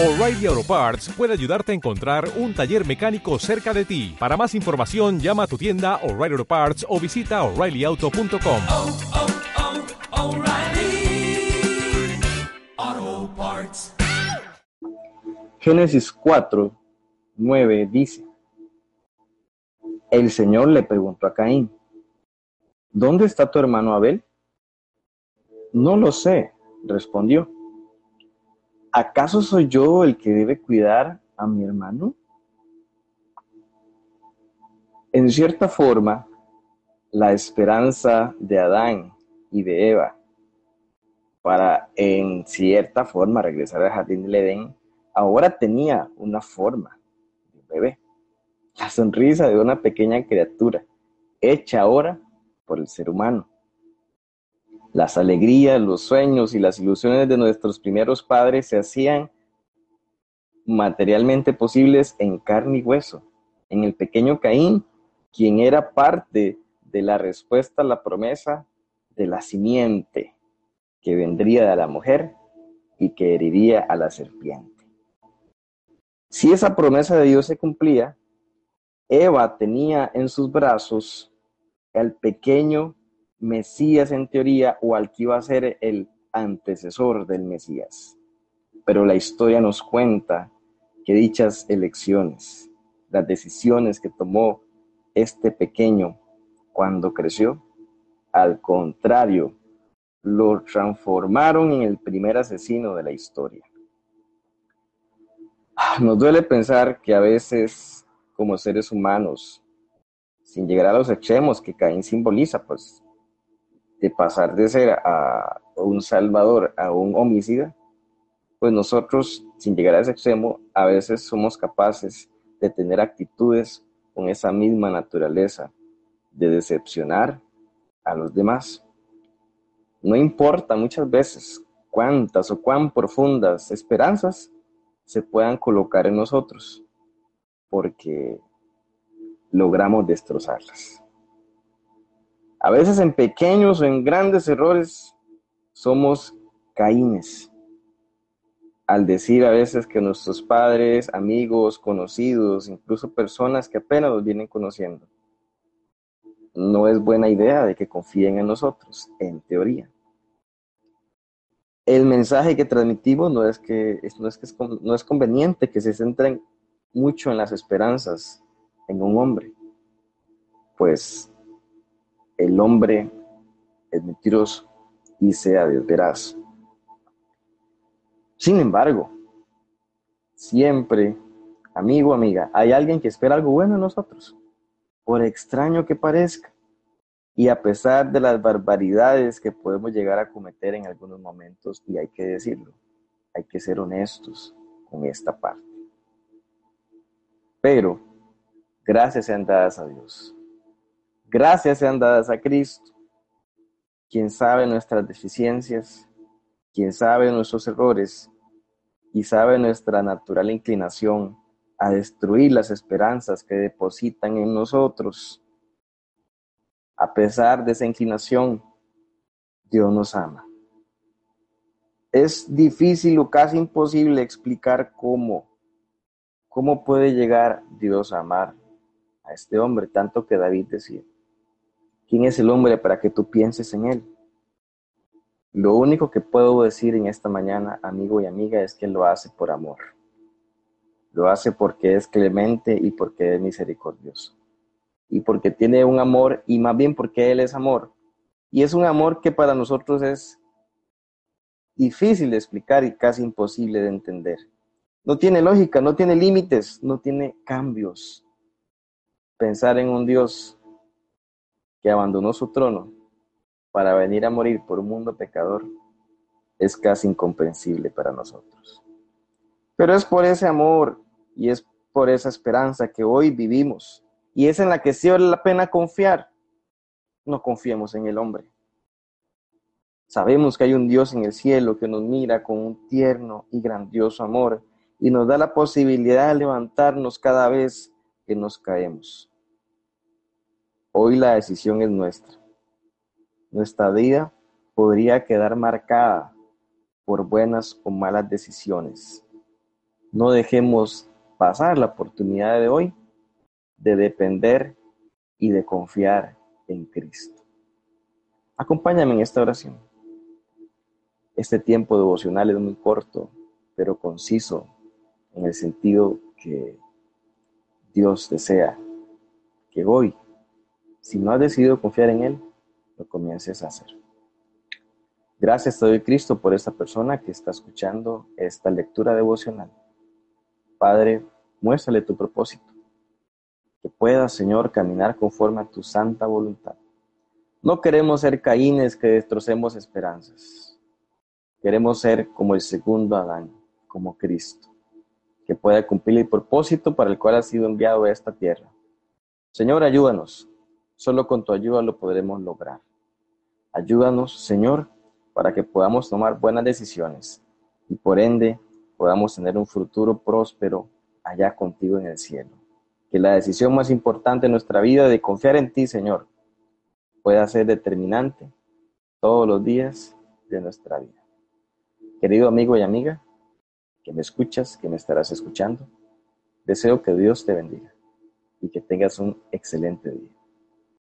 O'Reilly Auto Parts puede ayudarte a encontrar un taller mecánico cerca de ti. Para más información, llama a tu tienda O'Reilly Auto Parts o visita oreillyauto.com. oh, oh, Parts. Génesis 4, 9 dice, El Señor le preguntó a Caín, ¿dónde está tu hermano Abel? No lo sé, respondió. ¿Acaso soy yo el que debe cuidar a mi hermano? En cierta forma, la esperanza de Adán y de Eva para en cierta forma regresar al jardín del Edén, ahora tenía una forma de bebé. La sonrisa de una pequeña criatura, hecha ahora por el ser humano. Las alegrías, los sueños y las ilusiones de nuestros primeros padres se hacían materialmente posibles en carne y hueso, en el pequeño Caín, quien era parte de la respuesta a la promesa de la simiente que vendría de la mujer y que heriría a la serpiente. Si esa promesa de Dios se cumplía, Eva tenía en sus brazos el pequeño Mesías en teoría o al que iba a ser el antecesor del Mesías. Pero la historia nos cuenta que dichas elecciones, las decisiones que tomó este pequeño cuando creció, al contrario, lo transformaron en el primer asesino de la historia. Nos duele pensar que a veces, como seres humanos, sin llegar a los extremos que Caín simboliza, pues de pasar de ser a un salvador a un homicida, pues nosotros, sin llegar a ese extremo, a veces somos capaces de tener actitudes con esa misma naturaleza de decepcionar a los demás. No importa muchas veces cuántas o cuán profundas esperanzas se puedan colocar en nosotros, porque logramos destrozarlas. A veces en pequeños o en grandes errores somos caínes. Al decir a veces que nuestros padres, amigos, conocidos, incluso personas que apenas nos vienen conociendo, no es buena idea de que confíen en nosotros, en teoría. El mensaje que transmitimos no es que no es, que es, no es conveniente que se centren mucho en las esperanzas en un hombre, pues el hombre es mentiroso y sea desveraz. Sin embargo, siempre, amigo, amiga, hay alguien que espera algo bueno en nosotros, por extraño que parezca, y a pesar de las barbaridades que podemos llegar a cometer en algunos momentos, y hay que decirlo, hay que ser honestos con esta parte. Pero, gracias sean dadas a Dios Gracias sean dadas a Cristo, quien sabe nuestras deficiencias, quien sabe nuestros errores y sabe nuestra natural inclinación a destruir las esperanzas que depositan en nosotros. A pesar de esa inclinación, Dios nos ama. Es difícil o casi imposible explicar cómo, cómo puede llegar Dios a amar a este hombre, tanto que David decía. ¿Quién es el hombre para que tú pienses en él? Lo único que puedo decir en esta mañana, amigo y amiga, es que lo hace por amor. Lo hace porque es clemente y porque es misericordioso. Y porque tiene un amor y más bien porque Él es amor. Y es un amor que para nosotros es difícil de explicar y casi imposible de entender. No tiene lógica, no tiene límites, no tiene cambios. Pensar en un Dios que abandonó su trono para venir a morir por un mundo pecador, es casi incomprensible para nosotros. Pero es por ese amor y es por esa esperanza que hoy vivimos y es en la que sí vale la pena confiar. No confiemos en el hombre. Sabemos que hay un Dios en el cielo que nos mira con un tierno y grandioso amor y nos da la posibilidad de levantarnos cada vez que nos caemos. Hoy la decisión es nuestra. Nuestra vida podría quedar marcada por buenas o malas decisiones, No dejemos pasar la oportunidad de hoy de depender y de confiar en Cristo. Acompáñame en esta oración. Este tiempo devocional es muy corto, pero conciso en el sentido que Dios desea que hoy, si no has decidido confiar en Él, lo comiences a hacer. Gracias te doy Cristo por esta persona que está escuchando esta lectura devocional. Padre, muéstrale tu propósito, que pueda, Señor, caminar conforme a tu santa voluntad. No queremos ser caínes que destrocemos esperanzas. Queremos ser como el segundo Adán, como Cristo, que pueda cumplir el propósito para el cual ha sido enviado a esta tierra. Señor, ayúdanos. Solo con tu ayuda lo podremos lograr. Ayúdanos, Señor, para que podamos tomar buenas decisiones y por ende podamos tener un futuro próspero allá contigo en el cielo. Que la decisión más importante en nuestra vida de confiar en ti, Señor, pueda ser determinante todos los días de nuestra vida. Querido amigo y amiga, que me escuchas, que me estarás escuchando, deseo que Dios te bendiga y que tengas un excelente día.